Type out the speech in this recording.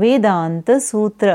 वेदान्तसूत्र।